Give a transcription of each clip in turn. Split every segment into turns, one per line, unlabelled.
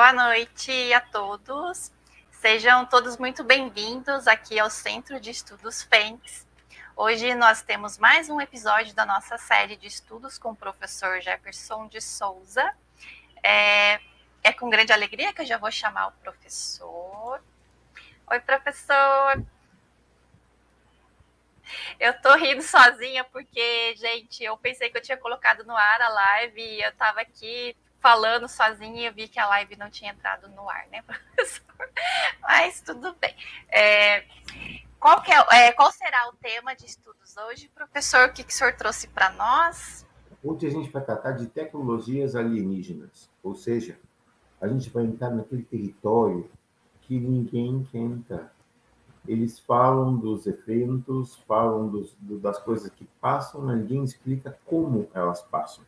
Boa noite a todos. Sejam todos muito bem-vindos aqui ao Centro de Estudos Fênix. Hoje nós temos mais um episódio da nossa série de estudos com o professor Jefferson de Souza. É, é com grande alegria que eu já vou chamar o professor. Oi, professor. Eu tô rindo sozinha porque, gente, eu pensei que eu tinha colocado no ar a live e eu tava aqui falando sozinha eu vi que a live não tinha entrado no ar, né, professor? Mas tudo bem. É, qual, é, é, qual, será o tema de estudos hoje, professor? O que, que o senhor trouxe para nós?
Hoje a gente vai tratar de tecnologias alienígenas, ou seja, a gente vai entrar naquele território que ninguém quer entrar eles falam dos eventos, falam dos, das coisas que passam, mas ninguém explica como elas passam.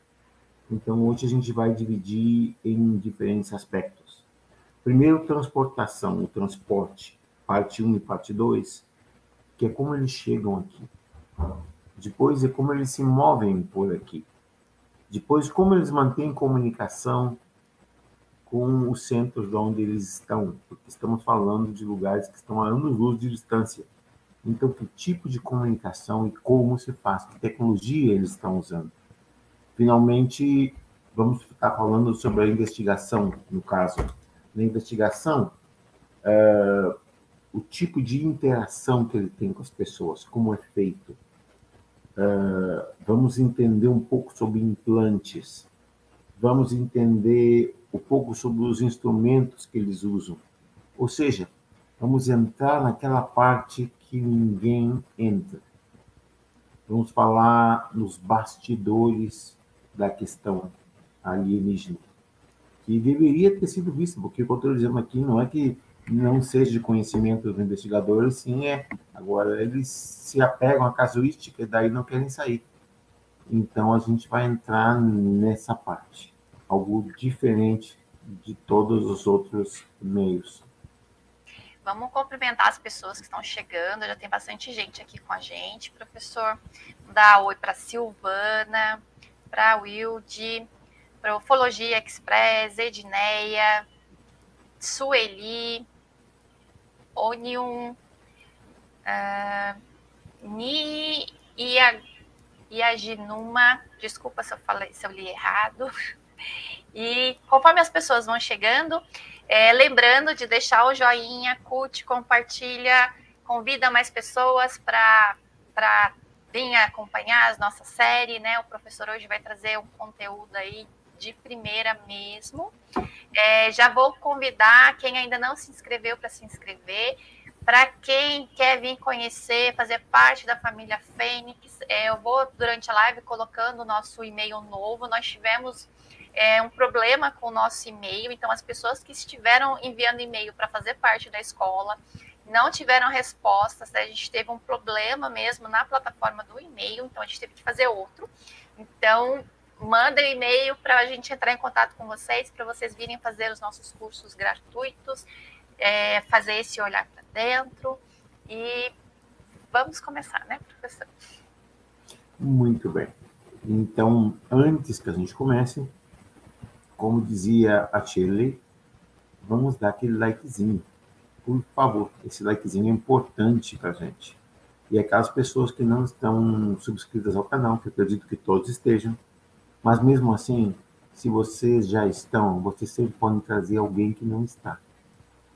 Então, hoje a gente vai dividir em diferentes aspectos. Primeiro, transportação, o transporte, parte 1 e parte 2, que é como eles chegam aqui. Depois é como eles se movem por aqui. Depois, como eles mantêm comunicação com os centros de onde eles estão, porque estamos falando de lugares que estão a anos-luz de distância. Então, que tipo de comunicação e como se faz, que tecnologia eles estão usando. Finalmente, vamos estar falando sobre a investigação, no caso. Na investigação, uh, o tipo de interação que ele tem com as pessoas, como é feito. Uh, vamos entender um pouco sobre implantes. Vamos entender um pouco sobre os instrumentos que eles usam. Ou seja, vamos entrar naquela parte que ninguém entra. Vamos falar nos bastidores da questão alienígena, que deveria ter sido vista, porque o que eu estou dizendo aqui não é que não seja de conhecimento dos investigadores, sim é. Agora, eles se apegam à casuística e daí não querem sair. Então, a gente vai entrar nessa parte algo diferente de todos os outros meios.
Vamos cumprimentar as pessoas que estão chegando. Já tem bastante gente aqui com a gente, professor. Dar oi para Silvana, para Wilde, para Ufologia Express, Edneia, Sueli, Onium, uh, Ni e a, e a Ginuma. Desculpa se eu falei, se eu li errado. E conforme as pessoas vão chegando, é, lembrando de deixar o joinha, curte, compartilha, convida mais pessoas para vir acompanhar as nossa série, né? O professor hoje vai trazer um conteúdo aí de primeira mesmo. É, já vou convidar quem ainda não se inscreveu para se inscrever. Para quem quer vir conhecer, fazer parte da família Fênix, é, eu vou durante a live colocando o nosso e-mail novo. Nós tivemos é, um problema com o nosso e-mail. Então, as pessoas que estiveram enviando e-mail para fazer parte da escola não tiveram respostas. Né? A gente teve um problema mesmo na plataforma do e-mail, então a gente teve que fazer outro. Então, mandem e-mail para a gente entrar em contato com vocês, para vocês virem fazer os nossos cursos gratuitos, é, fazer esse olhar para dentro. E vamos começar, né, professor?
Muito bem. Então, antes que a gente comece, como dizia a Shirley, vamos dar aquele likezinho. Por favor, esse likezinho é importante para a gente. E aquelas pessoas que não estão subscritas ao canal, que eu acredito que todos estejam, mas mesmo assim, se vocês já estão, vocês sempre podem trazer alguém que não está.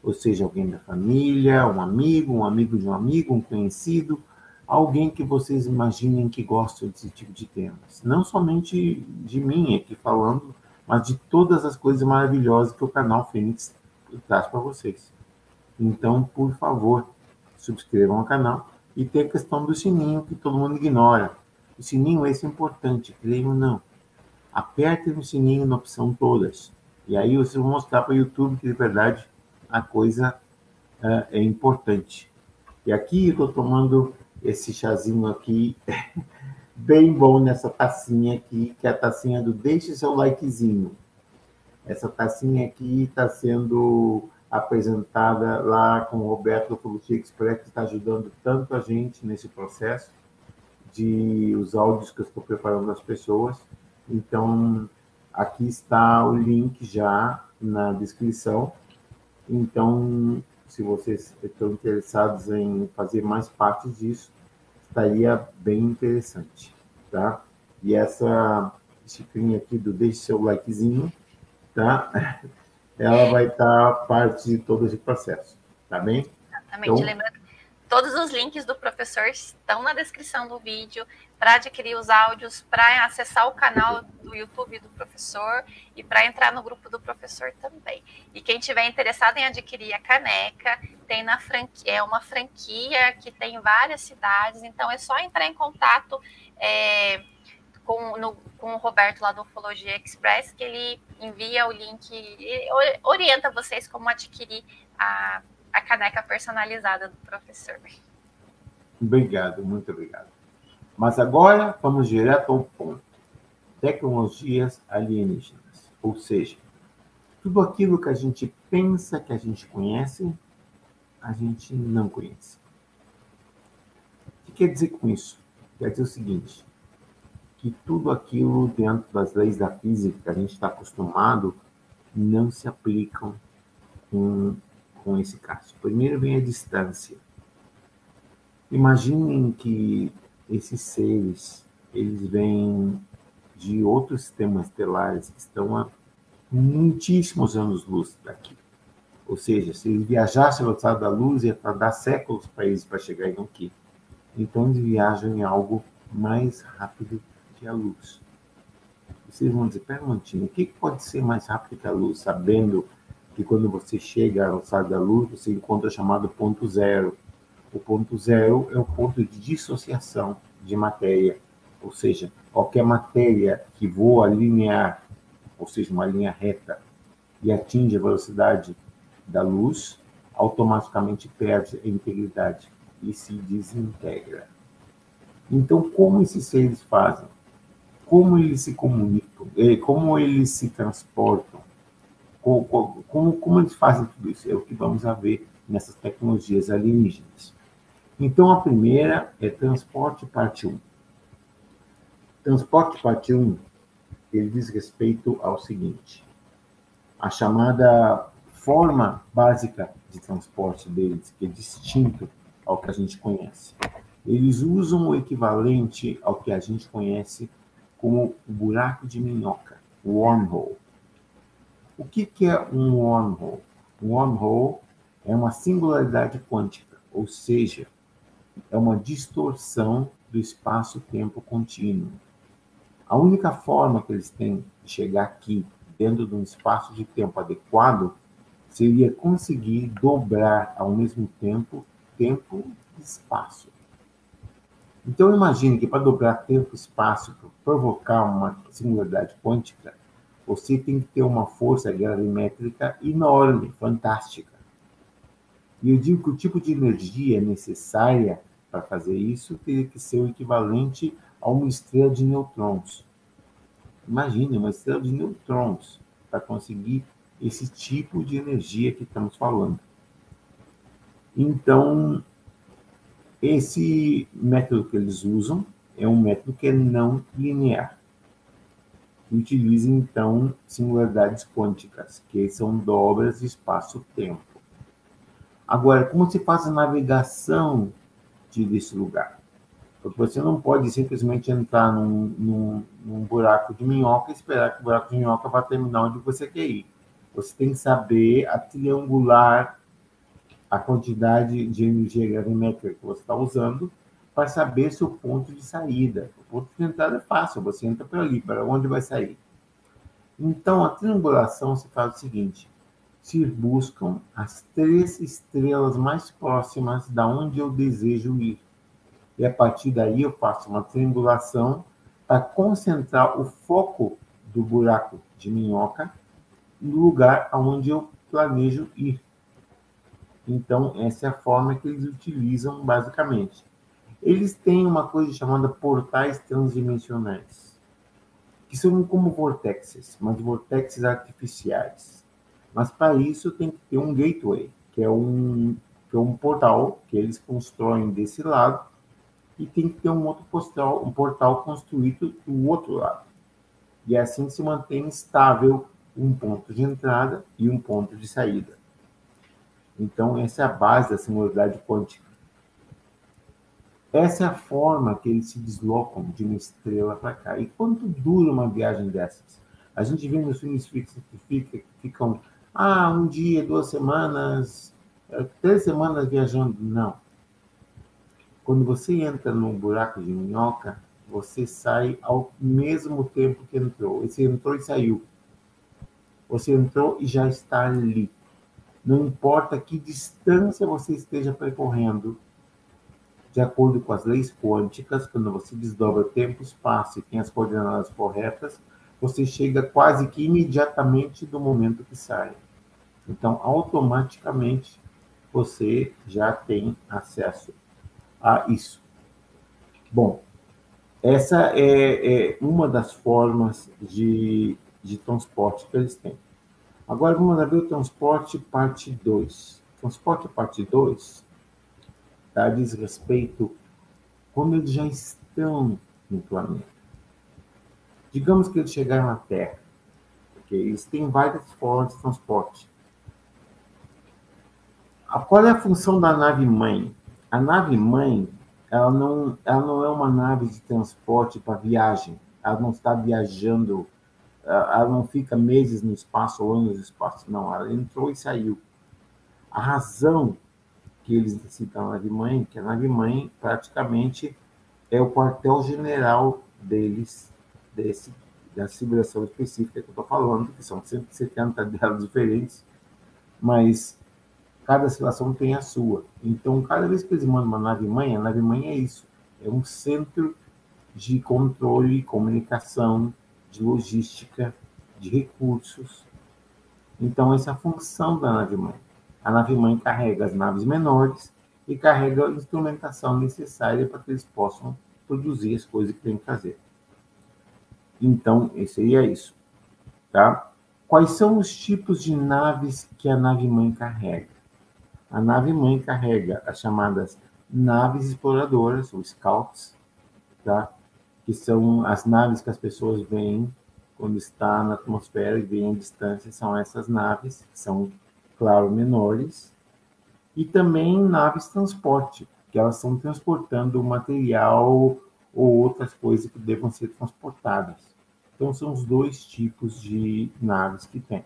Ou seja, alguém da família, um amigo, um amigo de um amigo, um conhecido, alguém que vocês imaginem que gosta desse tipo de temas. Não somente de mim aqui falando, mas de todas as coisas maravilhosas que o canal Fênix traz para vocês. Então, por favor, subscrevam o canal e tem a questão do sininho que todo mundo ignora. O sininho esse é importante, creio ou não. Apertem o sininho na opção todas. E aí vocês vão mostrar para o YouTube que de verdade a coisa uh, é importante. E aqui eu estou tomando esse chazinho aqui bem bom nessa tacinha aqui, que é a tacinha do Deixe seu likezinho. Essa tacinha aqui está sendo apresentada lá com o Roberto do Policia Express, que está ajudando tanto a gente nesse processo de os áudios que eu estou preparando das pessoas. Então, aqui está o link já na descrição. Então, se vocês estão interessados em fazer mais parte disso, estaria bem interessante, tá? E essa xicrinha aqui do deixe seu likezinho, tá? Ela vai estar parte de todo esse processo, tá bem?
Exatamente. Então, Lembrando Todos os links do professor estão na descrição do vídeo para adquirir os áudios, para acessar o canal do YouTube do professor e para entrar no grupo do professor também. E quem tiver interessado em adquirir a caneca, tem na franquia, é uma franquia que tem várias cidades, então é só entrar em contato é, com, no, com o Roberto lá do Ufologia Express, que ele envia o link e orienta vocês como adquirir a a caneca personalizada do professor.
Obrigado, muito obrigado. Mas agora vamos direto ao ponto. Tecnologias alienígenas, ou seja, tudo aquilo que a gente pensa que a gente conhece, a gente não conhece. O que quer dizer com isso? Quer dizer o seguinte, que tudo aquilo dentro das leis da física que a gente está acostumado não se aplicam com com esse caso. Primeiro vem a distância. Imaginem que esses seres, eles vêm de outros sistemas estelares que estão a muitíssimos anos-luz daqui. Ou seja, se eles viajassem ao lado da luz, ia dar séculos para eles para chegarem aqui. Então, eles viajam em algo mais rápido que a luz. Vocês vão dizer, perguntinho, o que pode ser mais rápido que a luz, sabendo que quando você chega ao estado da luz, você encontra chamado ponto zero. O ponto zero é o ponto de dissociação de matéria, ou seja, qualquer matéria que voa linear, ou seja, uma linha reta, e atinge a velocidade da luz, automaticamente perde a integridade e se desintegra. Então, como esses seres fazem? Como eles se comunicam? Eh, como eles se transportam? como, como, como eles fazem tudo isso? É o que vamos a ver nessas tecnologias alienígenas. Então, a primeira é transporte parte 1. Transporte parte 1, ele diz respeito ao seguinte, a chamada forma básica de transporte deles, que é distinto ao que a gente conhece. Eles usam o equivalente ao que a gente conhece como o buraco de minhoca, wormhole. O que, que é um wormhole? Um wormhole é uma singularidade quântica, ou seja, é uma distorção do espaço-tempo contínuo. A única forma que eles têm de chegar aqui, dentro de um espaço de tempo adequado, seria conseguir dobrar ao mesmo tempo tempo e espaço. Então imagine que para dobrar tempo e espaço, para provocar uma singularidade quântica, você tem que ter uma força gravimétrica enorme, fantástica. E eu digo que o tipo de energia necessária para fazer isso teria que ser o equivalente a uma estrela de nêutrons. Imagine uma estrela de nêutrons para conseguir esse tipo de energia que estamos falando. Então, esse método que eles usam é um método que é não linear utiliza então singularidades quânticas, que são dobras de espaço-tempo. Agora, como se faz a navegação de, desse lugar? Porque você não pode simplesmente entrar num, num, num buraco de minhoca e esperar que o buraco de minhoca vá terminar onde você quer ir. Você tem que saber a triangular a quantidade de energia gravimétrica que você está usando para saber seu ponto de saída. O ponto de entrada é fácil, você entra por ali, para onde vai sair. Então, a triangulação se faz o seguinte: se buscam as três estrelas mais próximas da onde eu desejo ir. E a partir daí eu faço uma triangulação para concentrar o foco do buraco de minhoca no lugar aonde eu planejo ir. Então, essa é a forma que eles utilizam basicamente. Eles têm uma coisa chamada portais transdimensionais, que são como vortexes, mas vortexes artificiais. Mas para isso tem que ter um gateway, que é um, que é um portal que eles constroem desse lado, e tem que ter um outro portal, um portal construído do outro lado. E assim se mantém estável um ponto de entrada e um ponto de saída. Então, essa é a base da singularidade quântica. Essa é a forma que eles se deslocam de uma estrela para cá. E quanto dura uma viagem dessas? A gente vê nos filmes que ficam, ah, um dia, duas semanas, é, três semanas viajando. Não. Quando você entra num buraco de minhoca, você sai ao mesmo tempo que entrou. Você entrou e saiu. Você entrou e já está ali. Não importa que distância você esteja percorrendo, de acordo com as leis quânticas, quando você desdobra tempo, espaço e tem as coordenadas corretas, você chega quase que imediatamente do momento que sai. Então, automaticamente, você já tem acesso a isso. Bom, essa é, é uma das formas de, de transporte que eles têm. Agora vamos ver o transporte parte 2. Transporte parte 2 tá, diz respeito quando eles já estão no planeta. Digamos que eles chegaram à Terra. Okay? Eles têm várias formas de transporte. Qual é a função da nave mãe? A nave mãe, ela não, ela não é uma nave de transporte para viagem. Ela não está viajando, ela não fica meses no espaço ou anos no espaço. Não, ela entrou e saiu. A razão que eles citam a nave mãe, que a nave mãe praticamente é o quartel-general deles, desse, da civilização específica que eu estou falando, que são 170 delas diferentes, mas cada situação tem a sua. Então, cada vez que eles mandam uma nave-mãe, a nave-mãe é isso. É um centro de controle, comunicação, de logística, de recursos. Então, essa é a função da nave-mãe. A nave-mãe carrega as naves menores e carrega a instrumentação necessária para que eles possam produzir as coisas que têm que fazer. Então, seria isso. Tá? Quais são os tipos de naves que a nave-mãe carrega? A nave-mãe carrega as chamadas naves exploradoras, ou scouts, tá? Que são as naves que as pessoas veem quando está na atmosfera e veem a distância, são essas naves, que são, claro, menores, e também naves transporte, que elas estão transportando material ou outras coisas que devam ser transportadas. Então, são os dois tipos de naves que tem.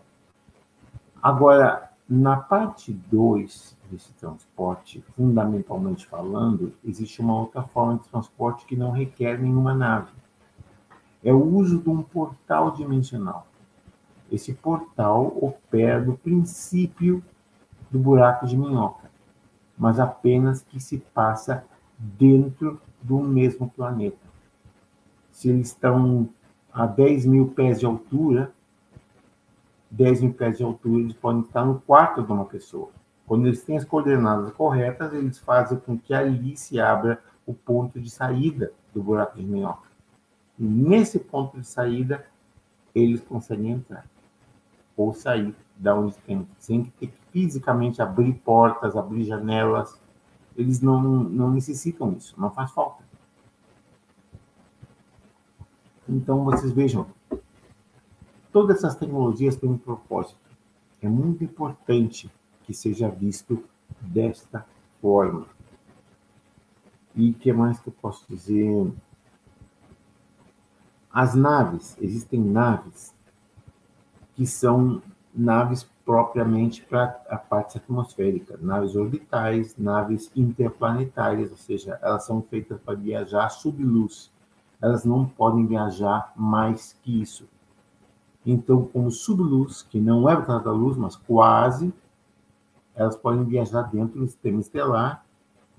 Agora, na parte 2 desse transporte, fundamentalmente falando, existe uma outra forma de transporte que não requer nenhuma nave. É o uso de um portal dimensional. Esse portal opera no princípio do buraco de minhoca, mas apenas que se passa dentro do mesmo planeta. Se eles estão a 10 mil pés de altura, 10 mil pés de altura, eles podem estar no quarto de uma pessoa. Quando eles têm as coordenadas corretas, eles fazem com que ali se abra o ponto de saída do buraco de minhoca. E nesse ponto de saída, eles conseguem entrar ou sair da onde tem, sem ter que fisicamente abrir portas, abrir janelas. Eles não, não necessitam isso, não faz falta. Então, vocês vejam, Todas essas tecnologias têm um propósito. É muito importante que seja visto desta forma. E o que mais que eu posso dizer? As naves, existem naves que são naves propriamente para a parte atmosférica, naves orbitais, naves interplanetárias, ou seja, elas são feitas para viajar sob luz. Elas não podem viajar mais que isso. Então, como subluz, que não é da luz, mas quase, elas podem viajar dentro do sistema estelar,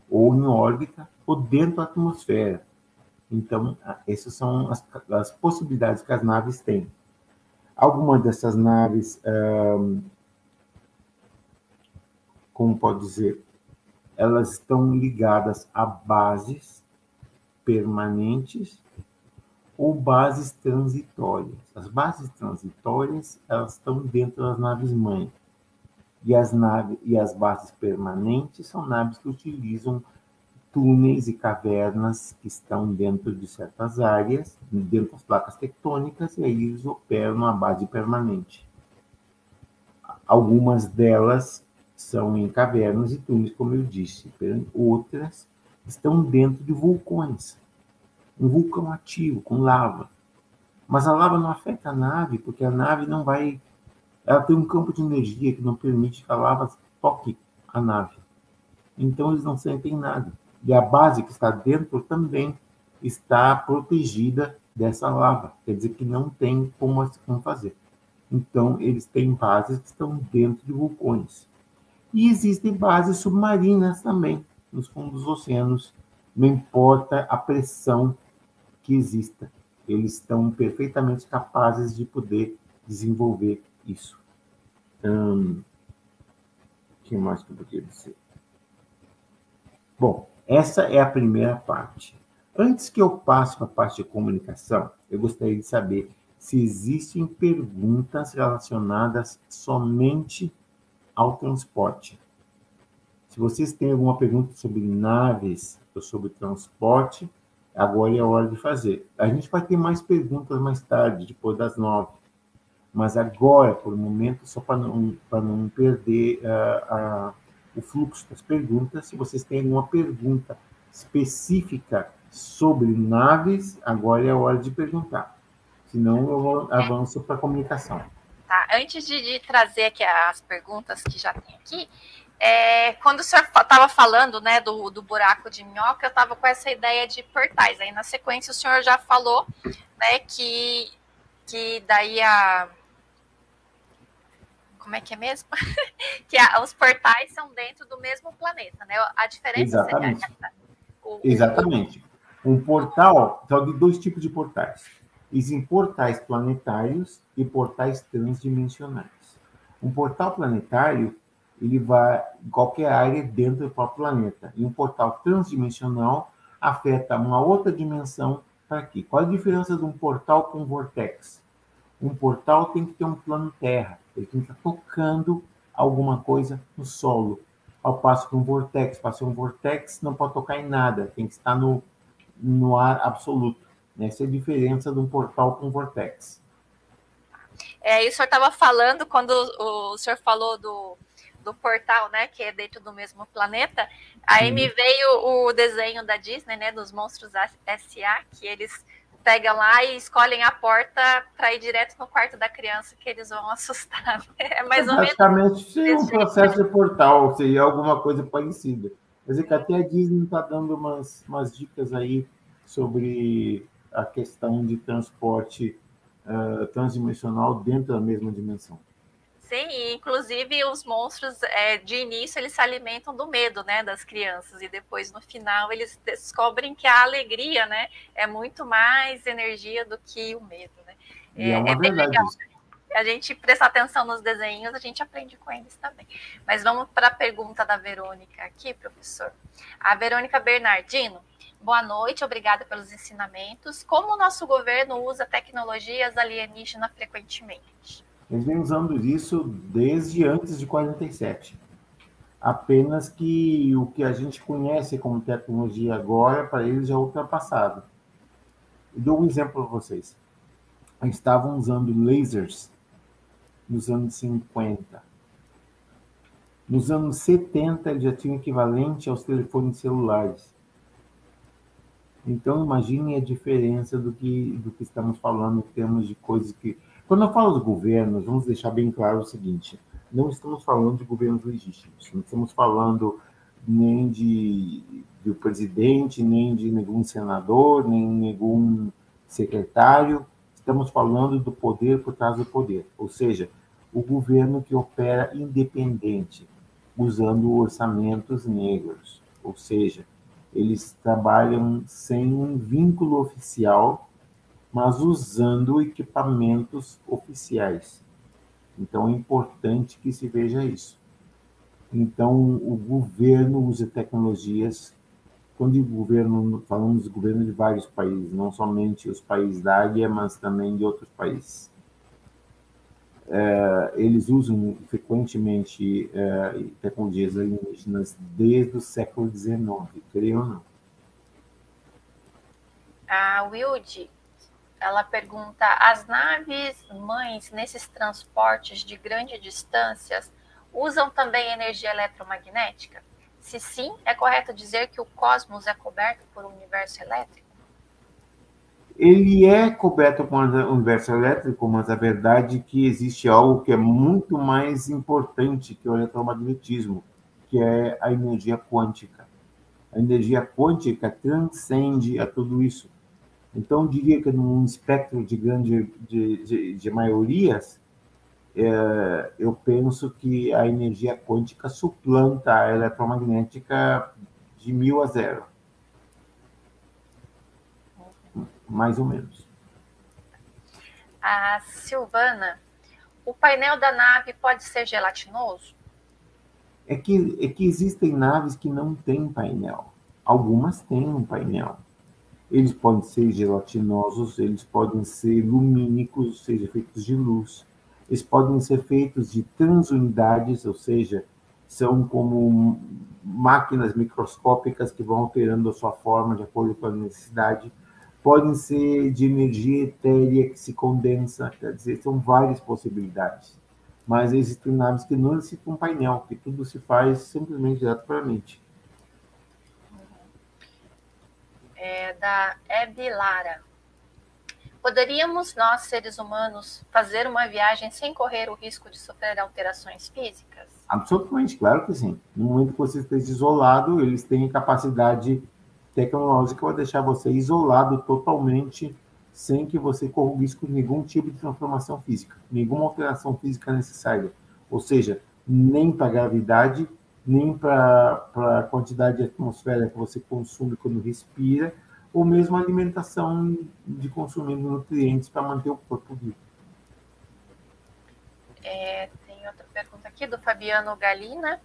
ou em órbita, ou dentro da atmosfera. Então, essas são as, as possibilidades que as naves têm. Algumas dessas naves, como pode dizer, elas estão ligadas a bases permanentes ou bases transitórias. As bases transitórias elas estão dentro das naves mãe e as naves e as bases permanentes são naves que utilizam túneis e cavernas que estão dentro de certas áreas, dentro das placas tectônicas, e aí eles operam a base permanente. Algumas delas são em cavernas e túneis, como eu disse. Outras estão dentro de vulcões. Um vulcão ativo, com lava. Mas a lava não afeta a nave, porque a nave não vai. Ela tem um campo de energia que não permite que a lava toque a nave. Então eles não sentem nada. E a base que está dentro também está protegida dessa lava. Quer dizer que não tem como, como fazer. Então, eles têm bases que estão dentro de vulcões. E existem bases submarinas também, nos fundos dos oceanos. Não importa a pressão que exista, eles estão perfeitamente capazes de poder desenvolver isso. Hum, o que mais que eu poderia dizer? Bom, essa é a primeira parte. Antes que eu passe para a parte de comunicação, eu gostaria de saber se existem perguntas relacionadas somente ao transporte. Se vocês têm alguma pergunta sobre naves ou sobre transporte, agora é a hora de fazer. A gente vai ter mais perguntas mais tarde, depois das nove. Mas agora, por um momento, só para não, não perder uh, uh, o fluxo das perguntas, se vocês têm alguma pergunta específica sobre naves, agora é a hora de perguntar senão eu avanço para a comunicação.
Tá, antes de, de, trazer aqui as perguntas que já tem aqui, é, quando o senhor estava falando né, do, do buraco de minhoca, eu estava com essa ideia de portais. Aí na sequência o senhor já falou né, que, que daí a. Como é que é mesmo? que a, os portais são dentro do mesmo planeta, né? A diferença
Exatamente. seria. O, Exatamente. Um portal, então, de dois tipos de portais Existem portais planetários e portais transdimensionais. Um portal planetário ele vai em qualquer área dentro do próprio planeta. E um portal transdimensional afeta uma outra dimensão para aqui. Qual a diferença de um portal com um vortex? Um portal tem que ter um plano terra, ele tem que estar tocando alguma coisa no solo. Ao passo que um vortex, para ser um vortex, não pode tocar em nada, tem que estar no, no ar absoluto. Essa é a diferença de um portal com vortex.
É, e o senhor estava falando, quando o, o senhor falou do, do portal, né, que é dentro do mesmo planeta, aí Sim. me veio o desenho da Disney, né, dos monstros S.A., que eles pegam lá e escolhem a porta para ir direto no quarto da criança, que eles vão assustar. É mais ou
menos. Basicamente, é um processo de portal, seria alguma coisa parecida. Quer dizer que até a Disney está dando umas, umas dicas aí sobre a questão de transporte uh, transdimensional dentro da mesma dimensão.
Sim, e inclusive os monstros, é, de início, eles se alimentam do medo, né, das crianças, e depois, no final, eles descobrem que a alegria, né, é muito mais energia do que o medo, né.
É, é, é bem legal. Isso.
A gente prestar atenção nos desenhos, a gente aprende com eles também. Mas vamos para a pergunta da Verônica aqui, professor. A Verônica Bernardino, Boa noite, obrigada pelos ensinamentos. Como o nosso governo usa tecnologias alienígenas frequentemente?
Eles vêm usando isso desde antes de 47. Apenas que o que a gente conhece como tecnologia agora, para eles já é ultrapassado. Eu dou um exemplo para vocês. Eles estavam usando lasers nos anos 50. Nos anos 70, eles já tinham equivalente aos telefones celulares. Então, imagine a diferença do que, do que estamos falando em termos de coisas que. Quando eu falo de governos, vamos deixar bem claro o seguinte: não estamos falando de governos legítimos, não estamos falando nem de do presidente, nem de nenhum senador, nem nenhum secretário, estamos falando do poder por trás do poder, ou seja, o governo que opera independente, usando orçamentos negros, ou seja, eles trabalham sem um vínculo oficial, mas usando equipamentos oficiais. Então é importante que se veja isso. Então o governo usa tecnologias. Quando o governo, falamos de governo de vários países, não somente os países da área, mas também de outros países é, eles usam frequentemente é, tecnologias alienígenas desde o século XIX, creio ou não.
A Wilde, ela pergunta: as naves mães nesses transportes de grandes distâncias usam também energia eletromagnética? Se sim, é correto dizer que o cosmos é coberto por um universo elétrico?
Ele é coberto por um universo elétrico, mas a verdade é que existe algo que é muito mais importante que o eletromagnetismo, que é a energia quântica. A energia quântica transcende a tudo isso. Então, eu diria que num espectro de grande de, de, de maiorias, é, eu penso que a energia quântica suplanta a eletromagnética de mil a zero. Mais ou menos.
A Silvana, o painel da nave pode ser gelatinoso?
É que, é que existem naves que não têm painel. Algumas têm um painel. Eles podem ser gelatinosos, eles podem ser lumínicos, ou seja, feitos de luz eles podem ser feitos de transunidades, ou seja, são como máquinas microscópicas que vão alterando a sua forma de acordo com a necessidade. Podem ser de energia etérea que se condensa, quer dizer, são várias possibilidades. Mas existem naves que não necessitam um painel, que tudo se faz simplesmente direto para a mente.
É da Hebe Lara. Poderíamos nós, seres humanos, fazer uma viagem sem correr o risco de sofrer alterações físicas?
Absolutamente, claro que sim. No momento que você esteja isolado, eles têm capacidade tecnológica para deixar você isolado totalmente, sem que você corra o risco de nenhum tipo de transformação física, nenhuma alteração física necessária. Ou seja, nem para a gravidade, nem para a quantidade de atmosfera que você consome quando respira, ou mesmo alimentação de consumindo nutrientes para manter o corpo vivo.
É, tem outra pergunta aqui do Fabiano Galina.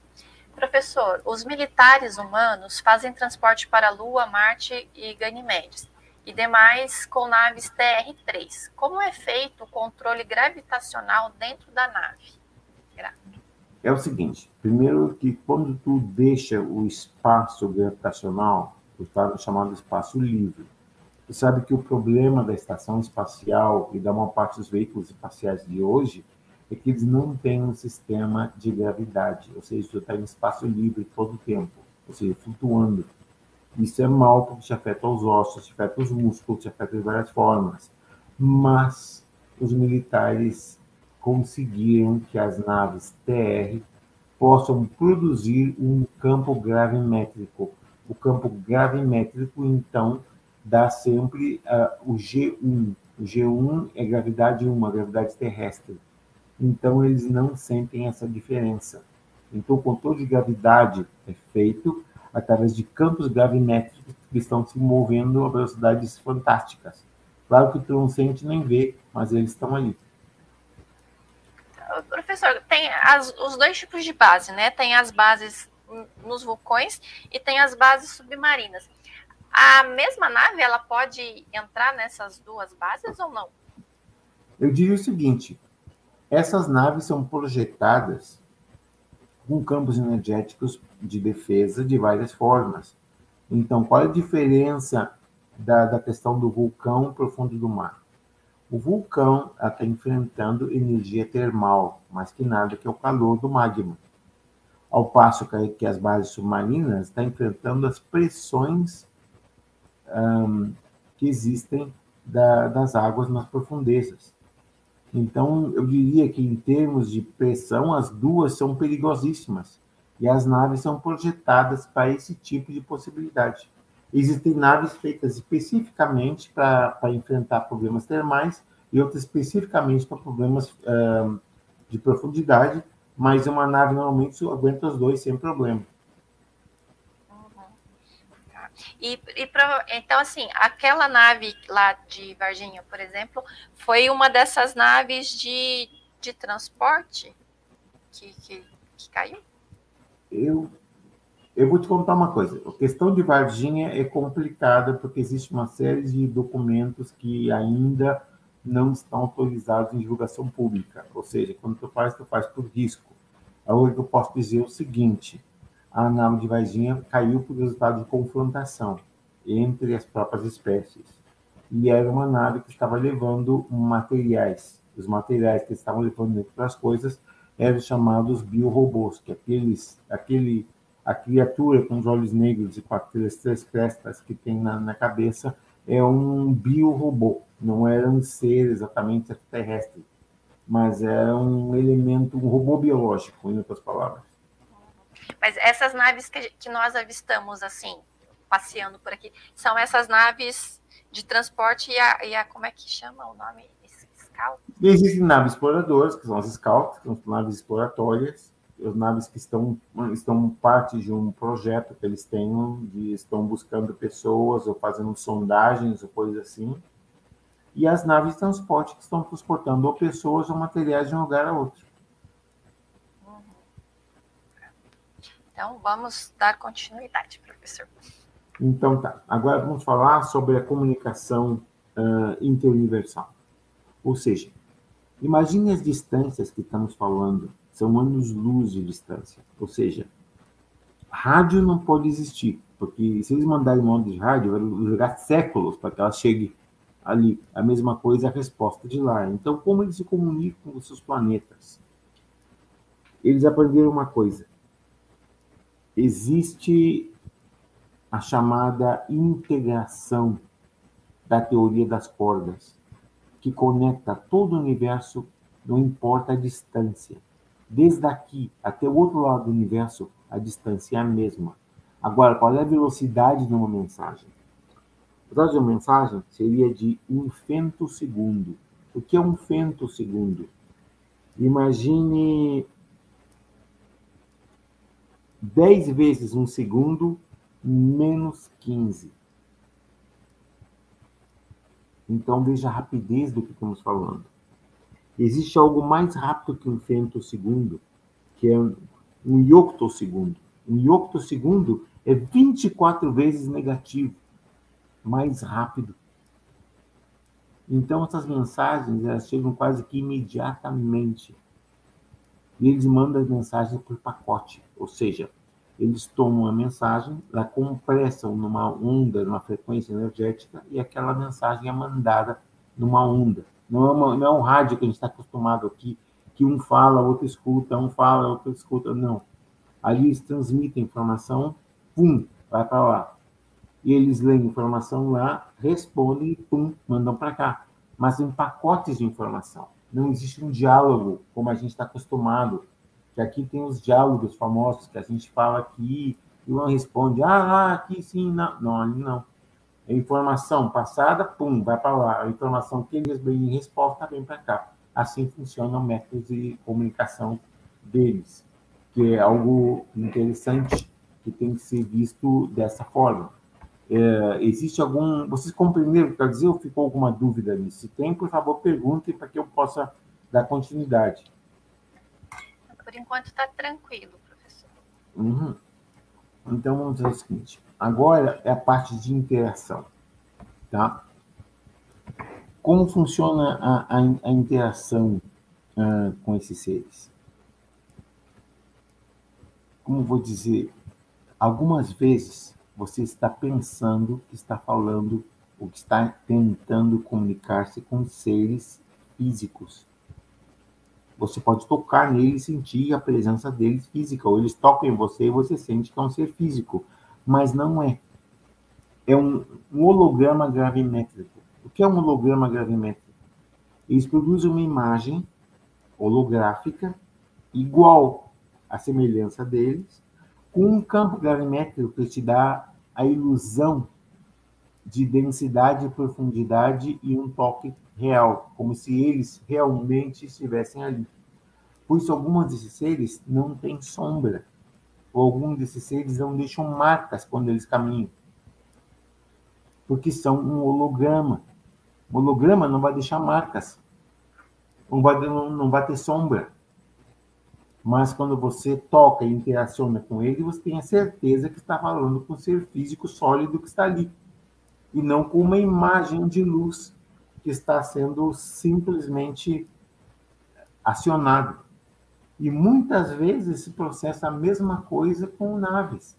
Professor, os militares humanos fazem transporte para a Lua, Marte e Ganymedes e demais com naves TR-3. Como é feito o controle gravitacional dentro da nave?
É o seguinte, primeiro que quando tu deixa o espaço gravitacional, o chamado espaço livre. Você sabe que o problema da estação espacial e da maior parte dos veículos espaciais de hoje é que eles não têm um sistema de gravidade, ou seja, você está em espaço livre todo o tempo, ou seja, flutuando. Isso é mal porque te afeta os ossos, te afeta os músculos, te afeta de várias formas. Mas os militares conseguiram que as naves TR possam produzir um campo gravimétrico o campo gravimétrico, então, dá sempre uh, o G1. O G1 é gravidade 1, a gravidade terrestre. Então, eles não sentem essa diferença. Então, o controle de gravidade é feito através de campos gravimétricos que estão se movendo a velocidades fantásticas. Claro que tu não sente nem vê, mas eles estão ali.
Professor, tem as, os dois tipos de base, né? Tem as bases nos vulcões e tem as bases submarinas. A mesma nave ela pode entrar nessas duas bases ou não?
Eu diria o seguinte: essas naves são projetadas com campos energéticos de defesa de várias formas. Então, qual é a diferença da, da questão do vulcão profundo do mar? O vulcão está enfrentando energia termal, mais que nada que é o calor do magma ao passo que as bases submarinas estão enfrentando as pressões um, que existem da, das águas nas profundezas. Então, eu diria que, em termos de pressão, as duas são perigosíssimas e as naves são projetadas para esse tipo de possibilidade. Existem naves feitas especificamente para enfrentar problemas termais e outras especificamente para problemas uh, de profundidade, mas uma nave normalmente aguenta os dois sem problema.
E, e pra, então, assim, aquela nave lá de Varginha, por exemplo, foi uma dessas naves de, de transporte que, que, que caiu?
Eu, eu vou te contar uma coisa. A questão de Varginha é complicada porque existe uma série de documentos que ainda não estão autorizados em divulgação pública. Ou seja, quando tu faz, tu faz por risco. Hoje eu posso dizer o seguinte, a nave de Varginha caiu por resultado de confrontação entre as próprias espécies. e era uma nave que estava levando materiais. Os materiais que estavam levando dentro das coisas eram chamados biorobôs, que aqueles, aquele, a criatura com os olhos negros e com aquelas três crestas que tem na, na cabeça é um biorobô, não era um ser exatamente terrestre, mas era um elemento, um robô biológico, em outras palavras.
Mas essas naves que, que nós avistamos, assim, passeando por aqui, são essas naves de transporte e a, e a como é que chama o nome? Scout?
Existem naves exploradoras, que são as Scouts, que são naves exploratórias, as naves que estão, estão parte de um projeto que eles têm, de, estão buscando pessoas ou fazendo sondagens ou coisas assim. E as naves de transporte que estão transportando ou pessoas ou materiais de um lugar a outro.
Então, vamos dar continuidade, professor.
Então, tá. Agora vamos falar sobre a comunicação uh, interuniversal. Ou seja, imagine as distâncias que estamos falando, são anos-luz de distância. Ou seja, rádio não pode existir, porque se eles mandarem uma onda de rádio, vai durar séculos para que ela chegue ali. A mesma coisa a resposta de lá. Então, como eles se comunicam com os seus planetas? Eles aprenderam uma coisa existe a chamada integração da teoria das cordas, que conecta todo o universo, não importa a distância. Desde aqui até o outro lado do universo, a distância é a mesma. Agora, qual é a velocidade de uma mensagem? A velocidade de uma mensagem seria de um femtosegundo. O que é um femtosegundo? Imagine 10 vezes um segundo menos 15. Então, veja a rapidez do que estamos falando. Existe algo mais rápido que um femtosegundo, que é um ioctosegundo. Um ioctosegundo é 24 vezes negativo, mais rápido. Então, essas mensagens elas chegam quase que imediatamente e eles mandam as mensagens por pacote, ou seja, eles tomam a mensagem, a compressam numa onda, numa frequência energética, e aquela mensagem é mandada numa onda. Não é, uma, não é um rádio que a gente está acostumado aqui, que um fala, outro escuta, um fala, outro escuta. Não. Ali eles transmitem informação, pum, vai para lá. E eles leem informação lá, respondem e pum, mandam para cá. Mas em pacotes de informação não existe um diálogo como a gente está acostumado. Que aqui tem os diálogos famosos que a gente fala aqui e um responde, ah, aqui sim, não. Não, ali não. A informação passada, pum, vai para lá. A informação que eles vêm em resposta vem para cá. Assim funciona o método de comunicação deles, que é algo interessante que tem que ser visto dessa forma. É, existe algum. Vocês compreenderam o que eu quero dizer ou ficou alguma dúvida nisso? Se tem, por favor, perguntem para que eu possa dar continuidade.
Por enquanto está tranquilo, professor.
Uhum. Então vamos fazer o seguinte: agora é a parte de interação. Tá? Como funciona a, a, a interação uh, com esses seres? Como vou dizer? Algumas vezes você está pensando que está falando ou que está tentando comunicar-se com seres físicos. Você pode tocar nele e sentir a presença deles física, ou eles tocam em você e você sente que é um ser físico, mas não é. É um, um holograma gravimétrico. O que é um holograma gravimétrico? Eles produzem uma imagem holográfica igual à semelhança deles, um campo gravimétrico que te dá a ilusão de densidade e profundidade e um toque real, como se eles realmente estivessem ali. Por isso, alguns desses seres não têm sombra, ou alguns desses seres não deixam marcas quando eles caminham, porque são um holograma. O holograma não vai deixar marcas, não vai, não, não vai ter sombra mas quando você toca e interaciona com ele, você tem a certeza que está falando com o ser físico sólido que está ali, e não com uma imagem de luz que está sendo simplesmente acionado. E muitas vezes se processa a mesma coisa com naves.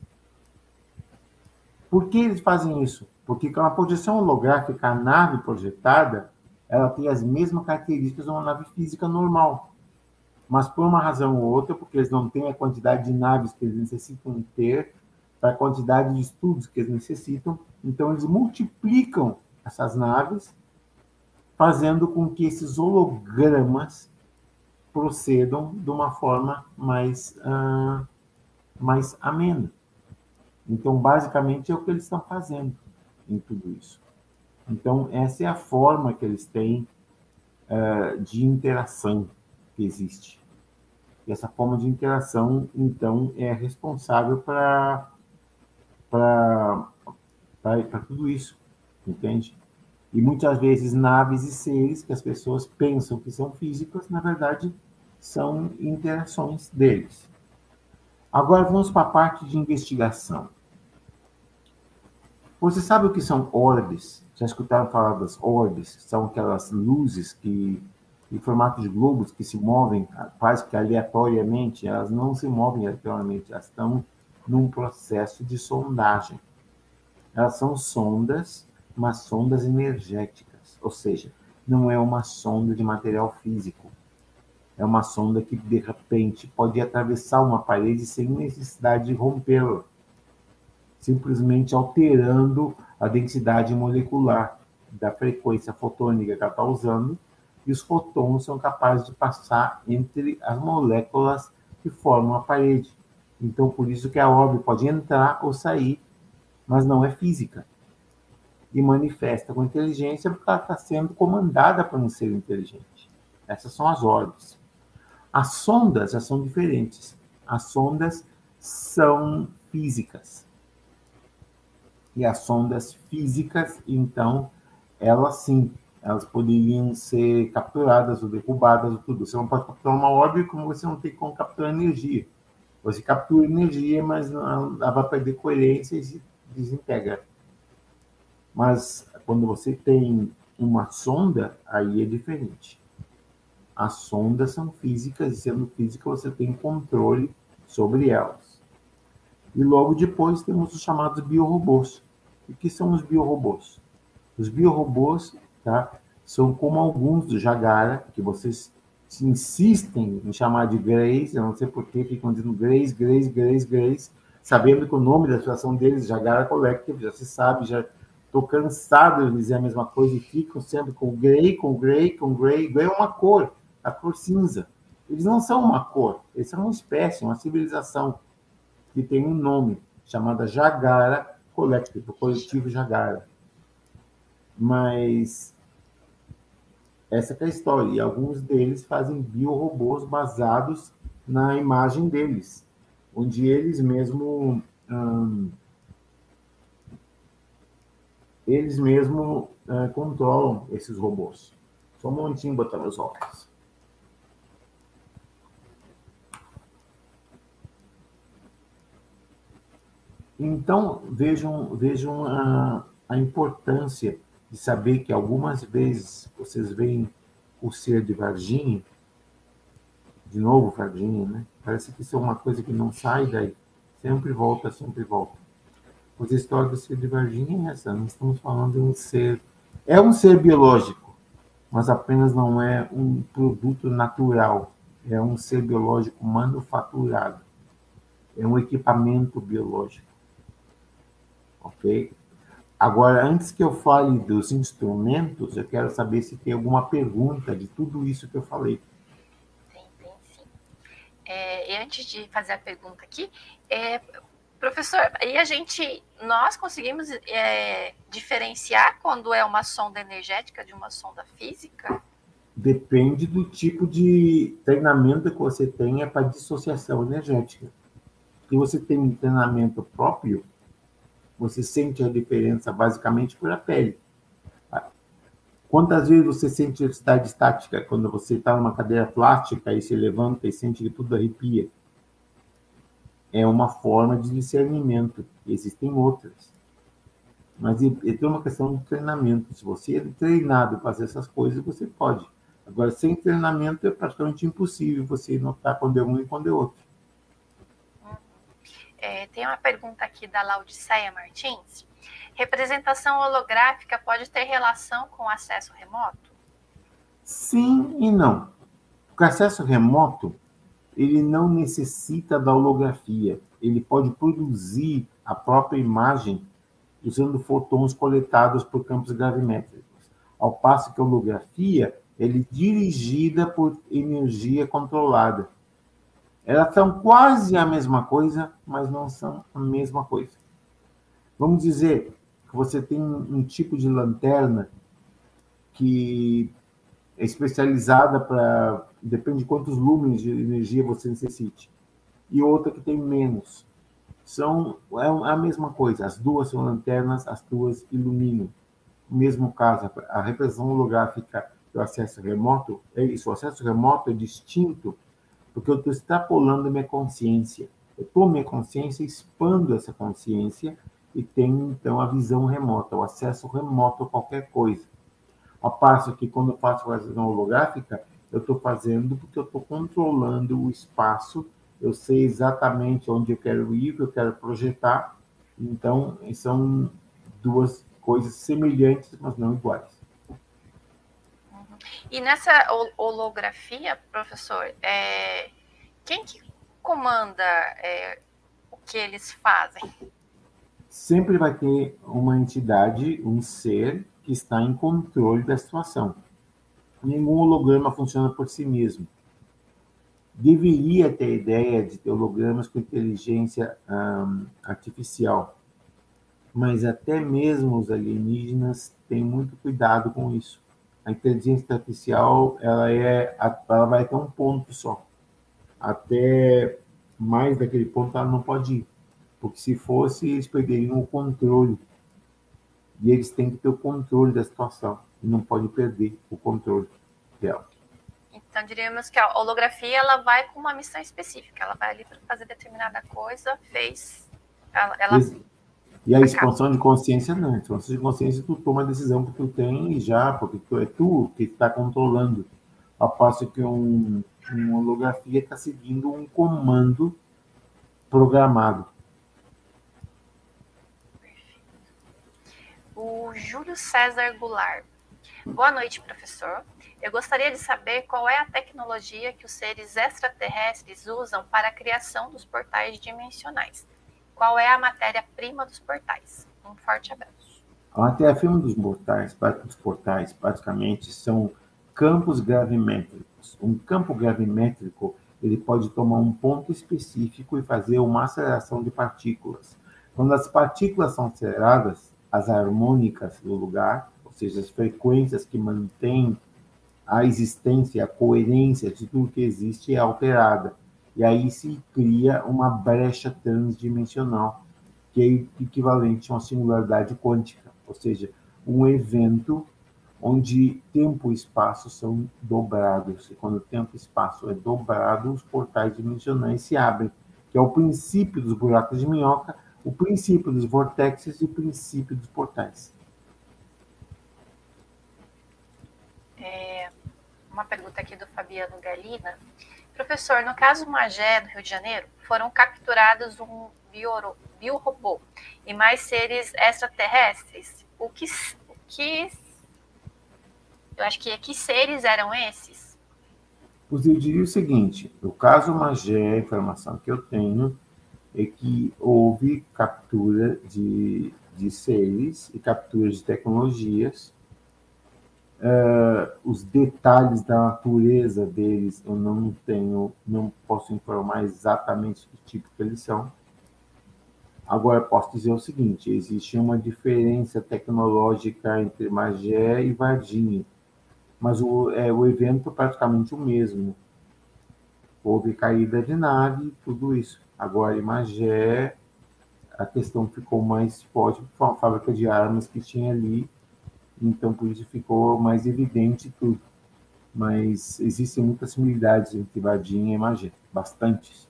Por que eles fazem isso? Porque com a projeção holográfica, a nave projetada, ela tem as mesmas características de uma nave física normal. Mas por uma razão ou outra, porque eles não têm a quantidade de naves que eles necessitam ter, para a quantidade de estudos que eles necessitam, então eles multiplicam essas naves, fazendo com que esses hologramas procedam de uma forma mais, uh, mais amena. Então, basicamente, é o que eles estão fazendo em tudo isso. Então, essa é a forma que eles têm uh, de interação existe. E essa forma de interação, então, é responsável para tudo isso, entende? E muitas vezes naves e seres que as pessoas pensam que são físicos, na verdade, são interações deles. Agora vamos para a parte de investigação. Você sabe o que são orbes? Já escutaram falar das orbes? São aquelas luzes que, em formato de globos, que se movem quase que aleatoriamente. Elas não se movem aleatoriamente, elas estão num processo de sondagem. Elas são sondas, mas sondas energéticas, ou seja, não é uma sonda de material físico. É uma sonda que, de repente, pode atravessar uma parede sem necessidade de rompê-la simplesmente alterando a densidade molecular da frequência fotônica que ela está usando, e os fotões são capazes de passar entre as moléculas que formam a parede. Então, por isso que a orbe pode entrar ou sair, mas não é física. E manifesta com inteligência porque ela está sendo comandada por um ser inteligente. Essas são as orbes. As sondas já são diferentes. As sondas são físicas e as sondas físicas, então, elas sim, elas poderiam ser capturadas ou derrubadas ou tudo. Você não pode capturar uma órbita como você não tem como capturar energia. Você captura energia, mas ela vai perder coerência e se desintegra. Mas quando você tem uma sonda, aí é diferente. As sondas são físicas, e sendo física, você tem controle sobre elas. E logo depois temos os chamados biorobôs, o que são os biorobôs? Os biorobôs tá, são como alguns do Jagara, que vocês insistem em chamar de Grace, eu não sei por que ficam dizendo Grace, Grace, Grace, Grace, sabendo que o nome da associação deles, Jagara Collective, já se sabe, já estou cansado de dizer a mesma coisa e ficam sempre com Grey, com Grey, com Grey. Grey é uma cor, a cor cinza. Eles não são uma cor, eles são uma espécie, uma civilização que tem um nome, chamada Jagara coletivo, coletivo Jagara. Mas essa é a história. E alguns deles fazem biorobôs basados na imagem deles, onde eles mesmo hum, eles mesmo uh, controlam esses robôs. Só um momentinho botar meus óculos. Então, vejam, vejam a, a importância de saber que algumas vezes vocês veem o ser de Varginha, de novo Varginha, né? Parece que isso é uma coisa que não sai daí. Sempre volta, sempre volta. Os histórias do ser de Varginha é essa. Nós estamos falando de um ser... É um ser biológico, mas apenas não é um produto natural. É um ser biológico manufaturado. É um equipamento biológico ok? Agora, antes que eu fale dos instrumentos, eu quero saber se tem alguma pergunta de tudo isso que eu falei.
Tem, tem sim. É, e antes de fazer a pergunta aqui, é, professor, aí a gente, nós conseguimos é, diferenciar quando é uma sonda energética de uma sonda física?
Depende do tipo de treinamento que você tenha para dissociação energética. Se você tem um treinamento próprio, você sente a diferença basicamente por a pele. Quantas vezes você sente eletricidade estática quando você está numa cadeira plástica e se levanta e sente que tudo arrepia? É uma forma de discernimento. Existem outras. Mas é uma questão de treinamento. Se você é treinado para fazer essas coisas, você pode. Agora, sem treinamento, é praticamente impossível você notar quando é um e quando é outro.
É, tem uma pergunta aqui da Laudiceia Martins. Representação holográfica pode ter relação com acesso remoto?
Sim e não. O acesso remoto ele não necessita da holografia. Ele pode produzir a própria imagem usando fotons coletados por campos gravimétricos. Ao passo que a holografia ele é dirigida por energia controlada. Elas são quase a mesma coisa, mas não são a mesma coisa. Vamos dizer que você tem um tipo de lanterna que é especializada para depende de quantos lumens de energia você necessite e outra que tem menos são é a mesma coisa as duas são lanternas as duas iluminam o mesmo caso a representação holográfica do acesso remoto é isso o acesso remoto é distinto porque eu estou extrapolando minha consciência eu tomo minha consciência expando essa consciência e tenho então a visão remota o acesso remoto a qualquer coisa a passo que quando eu faço a visão holográfica eu estou fazendo porque eu estou controlando o espaço, eu sei exatamente onde eu quero ir, o que eu quero projetar. Então, são duas coisas semelhantes, mas não iguais.
E nessa holografia, professor, é... quem que comanda é, o que eles fazem?
Sempre vai ter uma entidade, um ser que está em controle da situação nenhum holograma funciona por si mesmo. Deveria ter a ideia de ter hologramas com inteligência artificial, mas até mesmo os alienígenas têm muito cuidado com isso. A inteligência artificial ela é, ela vai até um ponto só. Até mais daquele ponto ela não pode ir, porque se fosse eles perderiam o controle. E eles têm que ter o controle da situação e não pode perder o controle dela.
Então diríamos que a holografia ela vai com uma missão específica, ela vai ali para fazer determinada coisa, fez, ela, ela
e a expansão de consciência não. A expansão de consciência tu toma a decisão que tu tem e já, porque tu é tu que está controlando. Ao passo que um, uma holografia está seguindo um comando programado.
O Júlio César Goulart. Boa noite, professor. Eu gostaria de saber qual é a tecnologia que os seres extraterrestres usam para a criação dos portais dimensionais. Qual é a matéria-prima dos portais? Um forte abraço.
A matéria-prima dos portais, dos portais, basicamente, são campos gravimétricos. Um campo gravimétrico ele pode tomar um ponto específico e fazer uma aceleração de partículas. Quando as partículas são aceleradas, as harmônicas do lugar, ou seja, as frequências que mantêm a existência, a coerência de tudo que existe é alterada. E aí se cria uma brecha transdimensional, que é equivalente a uma singularidade quântica, ou seja, um evento onde tempo e espaço são dobrados. E quando tempo e espaço é dobrado, os portais dimensionais se abrem, que é o princípio dos buracos de minhoca, o princípio dos vortexes e o princípio dos portais.
É, uma pergunta aqui do Fabiano Galina. Professor, no caso Magé, no Rio de Janeiro, foram capturados um biorobô e mais seres extraterrestres. O que, o que. Eu acho que que seres eram esses?
Eu diria o seguinte: no caso Magé, a informação que eu tenho é que houve captura de, de seres e captura de tecnologias Uh, os detalhes da natureza deles eu não tenho, não posso informar exatamente do tipo que eles são. Agora, posso dizer o seguinte: existe uma diferença tecnológica entre Magé e Varginha, mas o, é, o evento é praticamente o mesmo. Houve caída de nave, tudo isso. Agora, em Magé, a questão ficou mais forte por uma fábrica de armas que tinha ali então por isso ficou mais evidente tudo. Mas existem muitas similitudes entre Varginha e Magé, bastantes.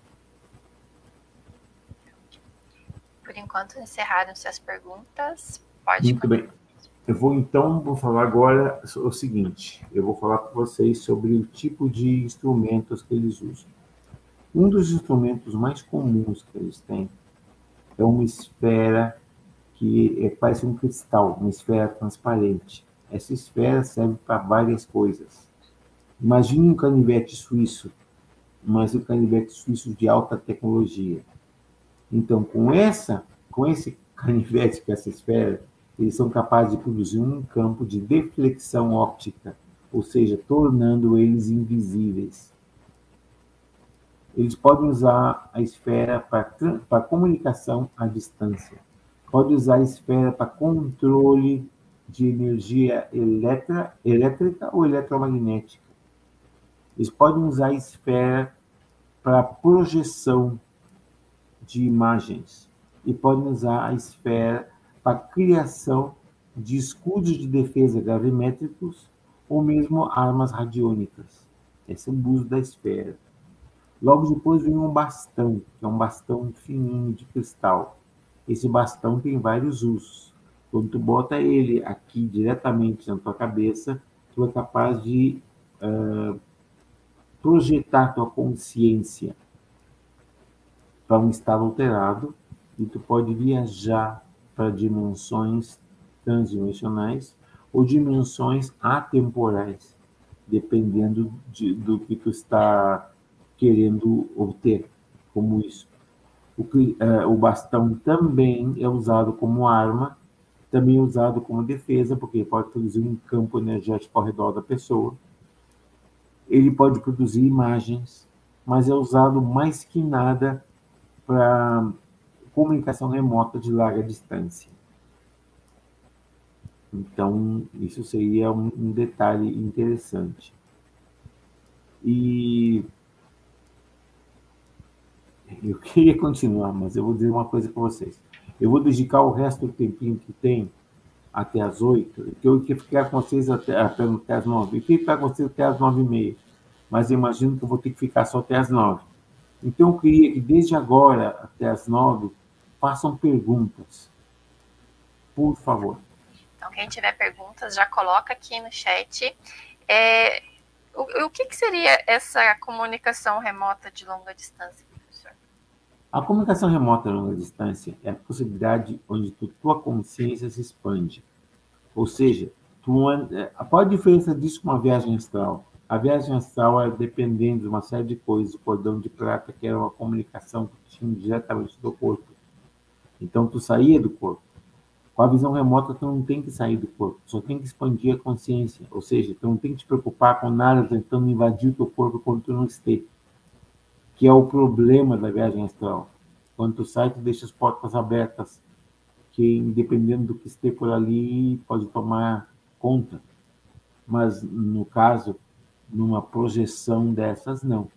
Por enquanto encerraram-se as perguntas. Pode
Muito continuar. bem. Eu vou então vou falar agora o seguinte. Eu vou falar para vocês sobre o tipo de instrumentos que eles usam. Um dos instrumentos mais comuns que eles têm é uma esfera que é, parece um cristal, uma esfera transparente. Essa esfera serve para várias coisas. Imagine um canivete suíço, mas um canivete suíço de alta tecnologia. Então, com essa, com esse canivete, com essa esfera, eles são capazes de produzir um campo de deflexão óptica, ou seja, tornando eles invisíveis. Eles podem usar a esfera para, para comunicação à distância. Pode usar a esfera para controle de energia elétrica, elétrica ou eletromagnética. Eles podem usar a esfera para projeção de imagens e podem usar a esfera para criação de escudos de defesa gravimétricos ou mesmo armas radiônicas. Esse é o uso da esfera. Logo depois vem um bastão, que é um bastão fininho de cristal. Esse bastão tem vários usos. Quando tu bota ele aqui diretamente na tua cabeça, tu é capaz de uh, projetar tua consciência para um estado alterado e tu pode viajar para dimensões transdimensionais ou dimensões atemporais, dependendo de, do que tu está querendo obter, como isso. O, é, o bastão também é usado como arma, também é usado como defesa, porque ele pode produzir um campo energético ao redor da pessoa. Ele pode produzir imagens, mas é usado mais que nada para comunicação remota de larga distância. Então, isso seria um, um detalhe interessante. E eu queria continuar, mas eu vou dizer uma coisa para vocês. Eu vou dedicar o resto do tempinho que tem até as oito, que eu queria ficar com vocês até, até, as nove. Eu queria ficar com vocês até as nove e meia, mas eu imagino que eu vou ter que ficar só até as nove. Então, eu queria que desde agora até as nove façam perguntas. Por favor.
Então, quem tiver perguntas, já coloca aqui no chat. É, o, o que, que, seria essa comunicação remota de longa distância?
A comunicação remota de longa distância é a possibilidade onde tu, tua consciência se expande. Ou seja, tu, é, qual a diferença disso com uma viagem astral? A viagem astral é dependendo de uma série de coisas, o cordão de prata, que era uma comunicação que tinha diretamente do corpo. Então, tu saía do corpo. Com a visão remota, tu não tem que sair do corpo, só tem que expandir a consciência. Ou seja, tu não tem que te preocupar com nada tentando invadir o teu corpo quando tu não esteja. Que é o problema da viagem astral. Quando tu sai, tu deixa as portas abertas, que dependendo do que esteja por ali, pode tomar conta. Mas, no caso, numa projeção dessas, não.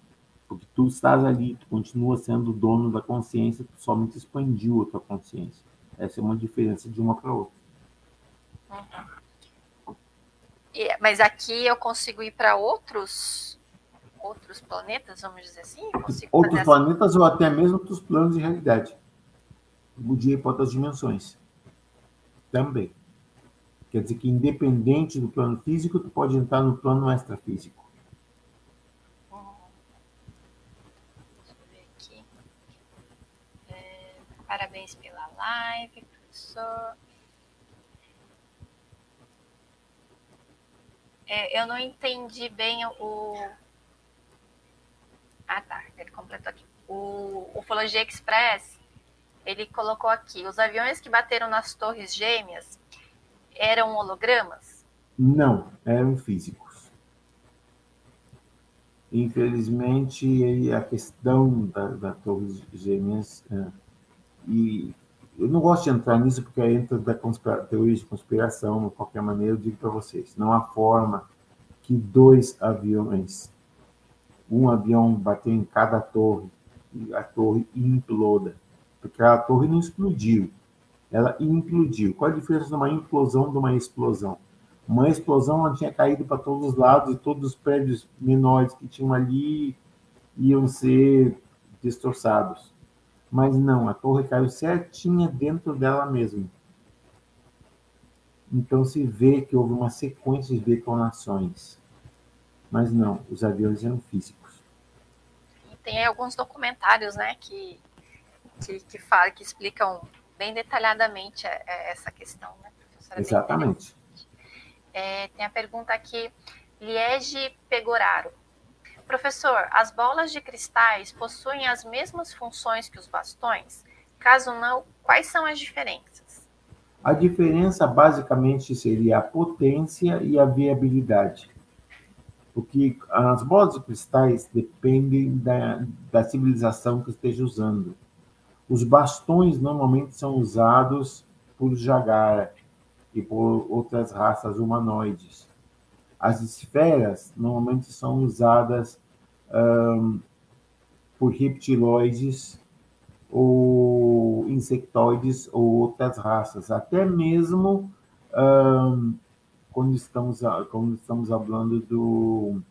Porque tu estás ali, tu continua sendo dono da consciência, tu somente expandiu a tua consciência. Essa é uma diferença de uma para outra.
Uhum. Mas aqui eu consigo ir para outros outros planetas, vamos dizer assim?
outros planetas ou até mesmo outros planos de realidade. Podia ir para outras dimensões. Também. Quer dizer que independente do plano físico, tu pode entrar no plano extrafísico.
Parabéns pela live, professor. É, eu não entendi bem o. Ah, tá. Ele completou aqui. O Ufologia Express, ele colocou aqui: os aviões que bateram nas torres gêmeas eram hologramas?
Não, eram físicos. Infelizmente, a questão da, da torres gêmeas. É e eu não gosto de entrar nisso porque entra da teoria de conspiração, de qualquer maneira, eu digo para vocês, não há forma que dois aviões, um avião bateu em cada torre e a torre imploda, porque a torre não explodiu, ela implodiu. Qual a diferença de uma implosão de uma explosão? Uma explosão ela tinha caído para todos os lados e todos os prédios menores que tinham ali iam ser destroçados. Mas não, a torre caiu certinha dentro dela mesma. Então se vê que houve uma sequência de detonações. Mas não, os aviões eram físicos.
Tem alguns documentários, né, que que, que, fala, que explicam bem detalhadamente é, é, essa questão, né,
professora? Exatamente.
É, tem a pergunta aqui, Liege Pegoraro. Professor, as bolas de cristais possuem as mesmas funções que os bastões? Caso não, quais são as diferenças?
A diferença basicamente seria a potência e a viabilidade. Porque as bolas de cristais dependem da, da civilização que esteja usando. Os bastões normalmente são usados por Jagara e por outras raças humanoides. As esferas normalmente são usadas um, por reptiloides ou insectoides ou outras raças, até mesmo um, quando estamos quando estamos falando do,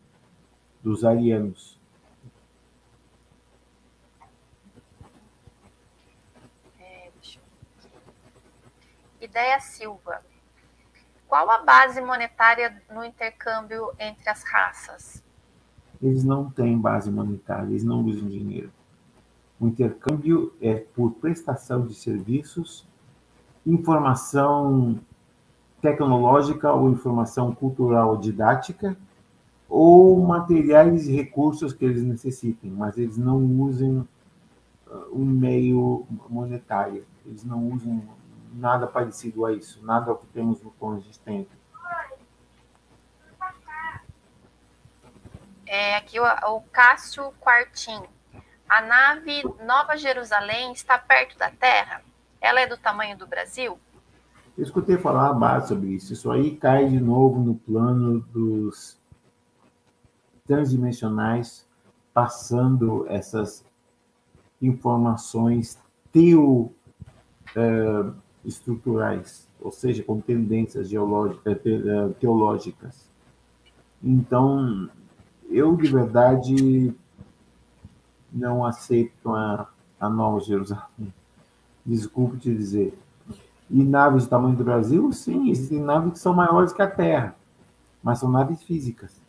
dos arianos.
É, Ideia Silva. Qual a base monetária no intercâmbio entre as raças?
Eles não têm base monetária, eles não usam dinheiro. O intercâmbio é por prestação de serviços, informação tecnológica ou informação cultural didática, ou materiais e recursos que eles necessitem, mas eles não usam uh, um meio monetário, eles não usam nada parecido a isso, nada que temos no plano existente.
É, aqui o, o Cássio Quartim. A nave Nova Jerusalém está perto da Terra? Ela é do tamanho do Brasil?
Eu escutei falar mais sobre isso. Isso aí cai de novo no plano dos transdimensionais, passando essas informações teo, uh, estruturais, ou seja, com tendências geológicas, eh, teológicas. Então, eu de verdade não aceito a, a Nova Jerusalém. Desculpe te dizer. E naves do tamanho do Brasil, sim, existem naves que são maiores que a Terra, mas são naves físicas.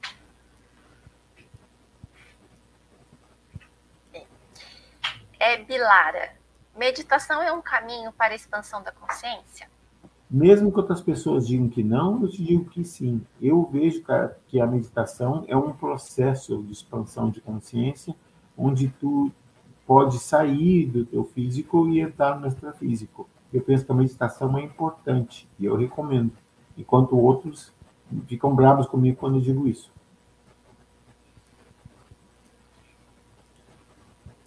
É Bilara. Meditação é um caminho para a expansão da consciência?
Mesmo que outras pessoas digam que não, eu te digo que sim. Eu vejo que a meditação é um processo de expansão de consciência, onde tu pode sair do teu físico e entrar no extrafísico. Eu penso que a meditação é importante e eu recomendo, enquanto outros ficam bravos comigo quando eu digo isso.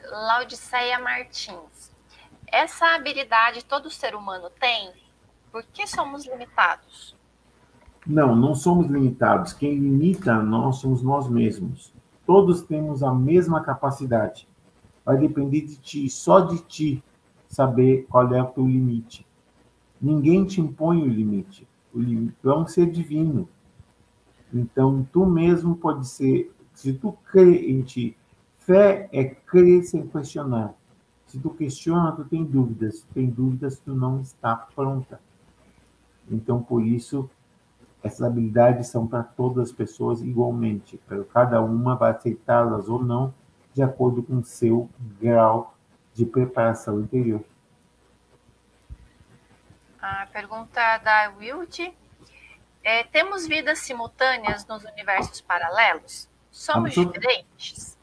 Laudiceia Martins essa habilidade todo ser humano tem? Por que somos limitados?
Não, não somos limitados. Quem limita nós somos nós mesmos. Todos temos a mesma capacidade. Vai depender de ti, só de ti, saber qual é o teu limite. Ninguém te impõe o limite. O limite é um ser divino. Então, tu mesmo pode ser, se tu crê em ti, fé é crer sem questionar. Se tu questiona, tu tem dúvidas. Se tu tem dúvidas, tu não está pronta. Então, por isso, essas habilidades são para todas as pessoas igualmente. Cada uma vai aceitá-las ou não, de acordo com o seu grau de preparação interior.
A pergunta da Wild. É, temos vidas simultâneas nos universos paralelos? Somos diferentes?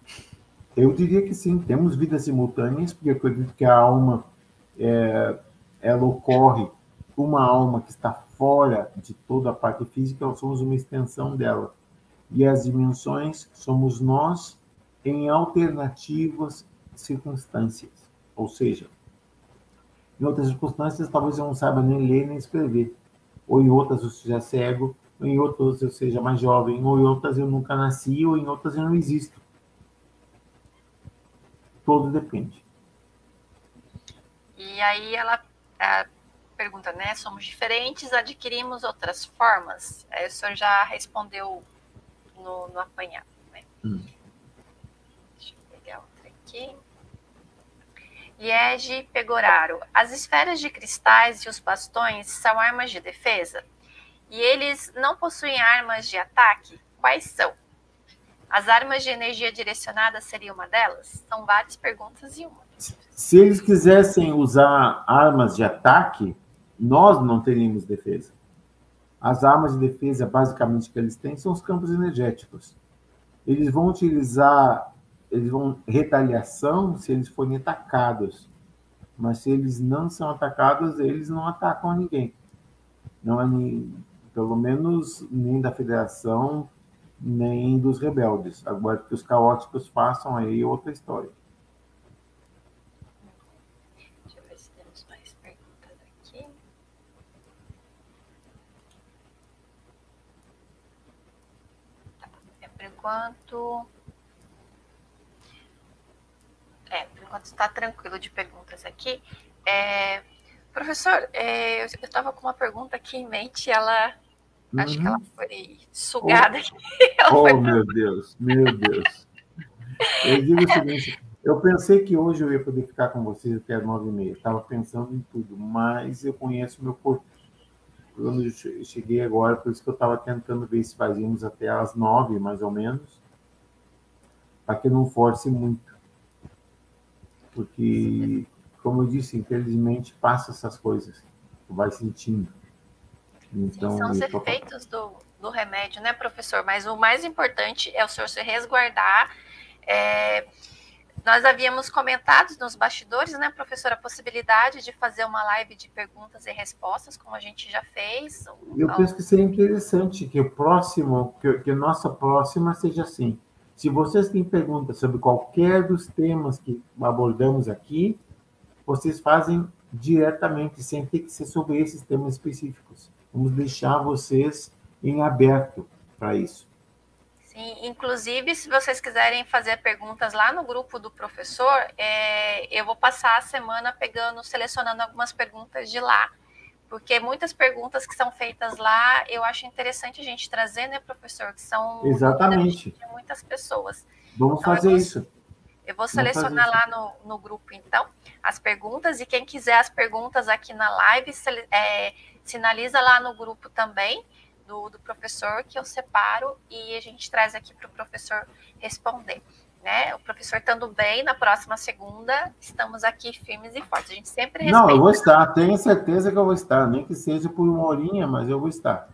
Eu diria que sim, temos vidas simultâneas, porque eu acredito que a alma, é, ela ocorre, uma alma que está fora de toda a parte física, nós somos uma extensão dela. E as dimensões somos nós em alternativas circunstâncias. Ou seja, em outras circunstâncias, talvez eu não saiba nem ler nem escrever. Ou em outras eu seja cego, ou em outras eu seja mais jovem, ou em outras eu nunca nasci, ou em outras eu não existo. Todo depende.
E aí ela pergunta, né? Somos diferentes, adquirimos outras formas? Aí o senhor já respondeu no, no apanhado, né? Hum. Deixa eu pegar outra aqui. Liege Pegoraro. As esferas de cristais e os bastões são armas de defesa? E eles não possuem armas de ataque? Quais são? As armas de energia direcionada seria uma delas? São várias perguntas e uma.
Se eles quisessem usar armas de ataque, nós não teríamos defesa. As armas de defesa, basicamente, que eles têm são os campos energéticos. Eles vão utilizar, eles vão retaliação se eles forem atacados. Mas se eles não são atacados, eles não atacam ninguém. Não é nem, pelo menos nem da federação, nem dos rebeldes. Agora que os caóticos façam aí outra história.
Deixa eu ver se temos mais perguntas aqui. Tá, é, por enquanto. É, por enquanto está tranquilo de perguntas aqui. É, professor, é, eu estava com uma pergunta aqui em mente, ela Uhum. Acho que ela uhum. foi sugada.
Oh, oh foi... meu Deus, meu Deus. Eu digo o seguinte, eu pensei que hoje eu ia poder ficar com vocês até as nove e meia. Estava pensando em tudo, mas eu conheço meu corpo. Quando eu cheguei agora, por isso que eu estava tentando ver se fazíamos até as nove, mais ou menos, para que não force muito. Porque, como eu disse, infelizmente passa essas coisas. Vai sentindo.
Então, Sim, são os efeitos do, do remédio, né, professor? Mas o mais importante é o senhor se resguardar. É, nós havíamos comentado nos bastidores, né, professor, a possibilidade de fazer uma live de perguntas e respostas, como a gente já fez.
Eu penso que seria interessante que o próximo, que, que a nossa próxima seja assim. Se vocês têm perguntas sobre qualquer dos temas que abordamos aqui, vocês fazem diretamente, sem ter que ser sobre esses temas específicos. Vamos deixar vocês em aberto para isso.
Sim, inclusive, se vocês quiserem fazer perguntas lá no grupo do professor, é, eu vou passar a semana pegando, selecionando algumas perguntas de lá, porque muitas perguntas que são feitas lá, eu acho interessante a gente trazer, né, professor, que são
Exatamente.
de muitas pessoas.
Vamos então, fazer eu vou, isso.
Eu vou selecionar lá no, no grupo, então, as perguntas, e quem quiser as perguntas aqui na live, é, sinaliza lá no grupo também do, do professor que eu separo e a gente traz aqui para o professor responder. Né? O professor estando bem, na próxima segunda, estamos aqui firmes e fortes. A gente sempre
respeita. Não, eu vou estar, tenho certeza que eu vou estar, nem que seja por uma horinha, mas eu vou estar.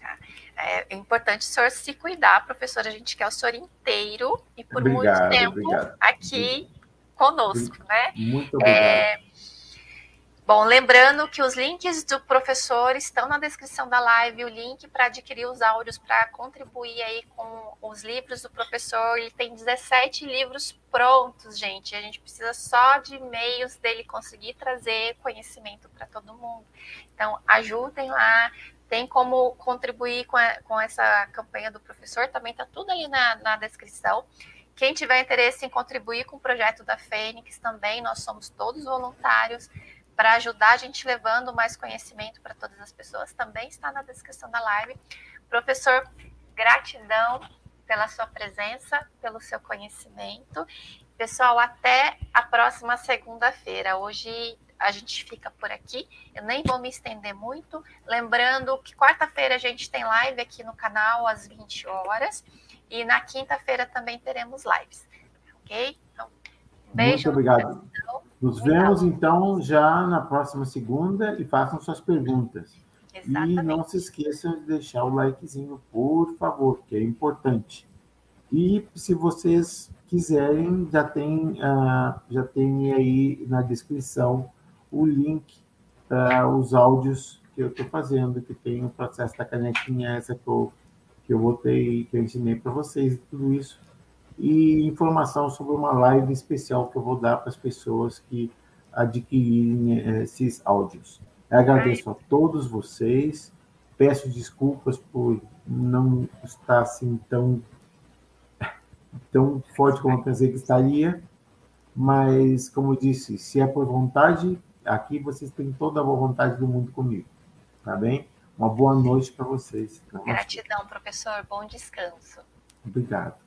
Tá. É importante o senhor se cuidar, professor. A gente quer o senhor inteiro e por
obrigado,
muito tempo
obrigado.
aqui conosco, né?
Muito obrigado. É,
Bom, lembrando que os links do professor estão na descrição da live, o link para adquirir os áudios para contribuir aí com os livros do professor. Ele tem 17 livros prontos, gente. A gente precisa só de e-mails dele conseguir trazer conhecimento para todo mundo. Então, ajudem lá. Tem como contribuir com, a, com essa campanha do professor, também está tudo ali na, na descrição. Quem tiver interesse em contribuir com o projeto da Fênix também, nós somos todos voluntários para ajudar a gente levando mais conhecimento para todas as pessoas, também está na descrição da live. Professor, gratidão pela sua presença, pelo seu conhecimento. Pessoal, até a próxima segunda-feira. Hoje a gente fica por aqui. Eu nem vou me estender muito. Lembrando que quarta-feira a gente tem live aqui no canal às 20 horas. E na quinta-feira também teremos lives. Ok? Então,
beijo. Muito obrigado. Nos vemos então já na próxima segunda e façam suas perguntas. Exatamente. E não se esqueçam de deixar o likezinho, por favor, que é importante. E se vocês quiserem, já tem, uh, já tem aí na descrição o link para os áudios que eu estou fazendo, que tem o processo da canequinha, essa que eu, que eu botei, que eu ensinei para vocês, tudo isso e informação sobre uma live especial que eu vou dar para as pessoas que adquirirem eh, esses áudios. Eu agradeço a todos vocês, peço desculpas por não estar assim tão, tão forte como eu pensei que estaria, mas, como eu disse, se é por vontade, aqui vocês têm toda a boa vontade do mundo comigo, tá bem? Uma boa noite para vocês.
Gratidão, professor. Bom descanso.
Obrigado.